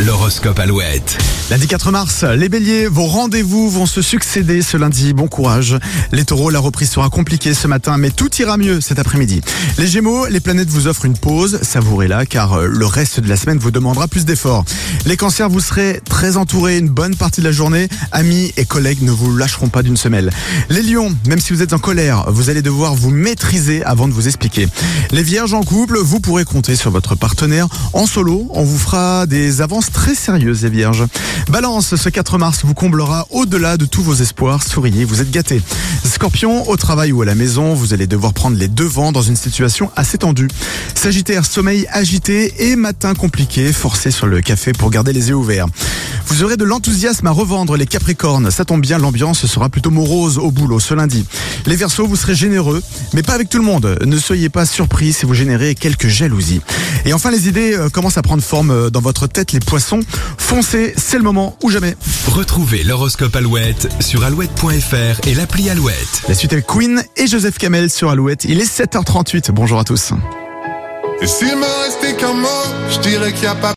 L'horoscope Alouette. Lundi 4 mars, les béliers, vos rendez-vous vont se succéder ce lundi. Bon courage. Les taureaux, la reprise sera compliquée ce matin, mais tout ira mieux cet après-midi. Les gémeaux, les planètes vous offrent une pause. Savourez-la, car euh, le reste de la semaine vous demandera plus d'efforts. Les cancers, vous serez très entourés une bonne partie de la journée. Amis et collègues ne vous lâcheront pas d'une semelle. Les lions, même si vous êtes en colère, vous allez devoir vous maîtriser avant de vous expliquer. Les vierges en couple, vous pourrez compter sur votre partenaire. En solo, on vous fera des avances très sérieuses, les vierges. Balance, ce 4 mars vous comblera au-delà de tous vos espoirs. Souriez, vous êtes gâtés. Scorpion, au travail ou à la maison, vous allez devoir prendre les devants dans une situation assez tendue. Sagittaire, sommeil agité et matin compliqué, forcé sur le café pour garder les yeux ouverts. Vous aurez de l'enthousiasme à revendre les Capricornes. Ça tombe bien, l'ambiance sera plutôt morose au boulot ce lundi. Les Verseaux, vous serez généreux, mais pas avec tout le monde. Ne soyez pas surpris si vous générez quelques jalousies. Et enfin, les idées euh, commencent à prendre forme euh, dans votre tête, les poissons. Foncez, c'est le moment ou jamais. Retrouvez l'horoscope Alouette sur alouette.fr et l'appli Alouette. La suite est Queen et Joseph Kamel sur Alouette. Il est 7h38. Bonjour à tous. Et s'il me restait qu'un mot, je dirais qu'il n'y a pas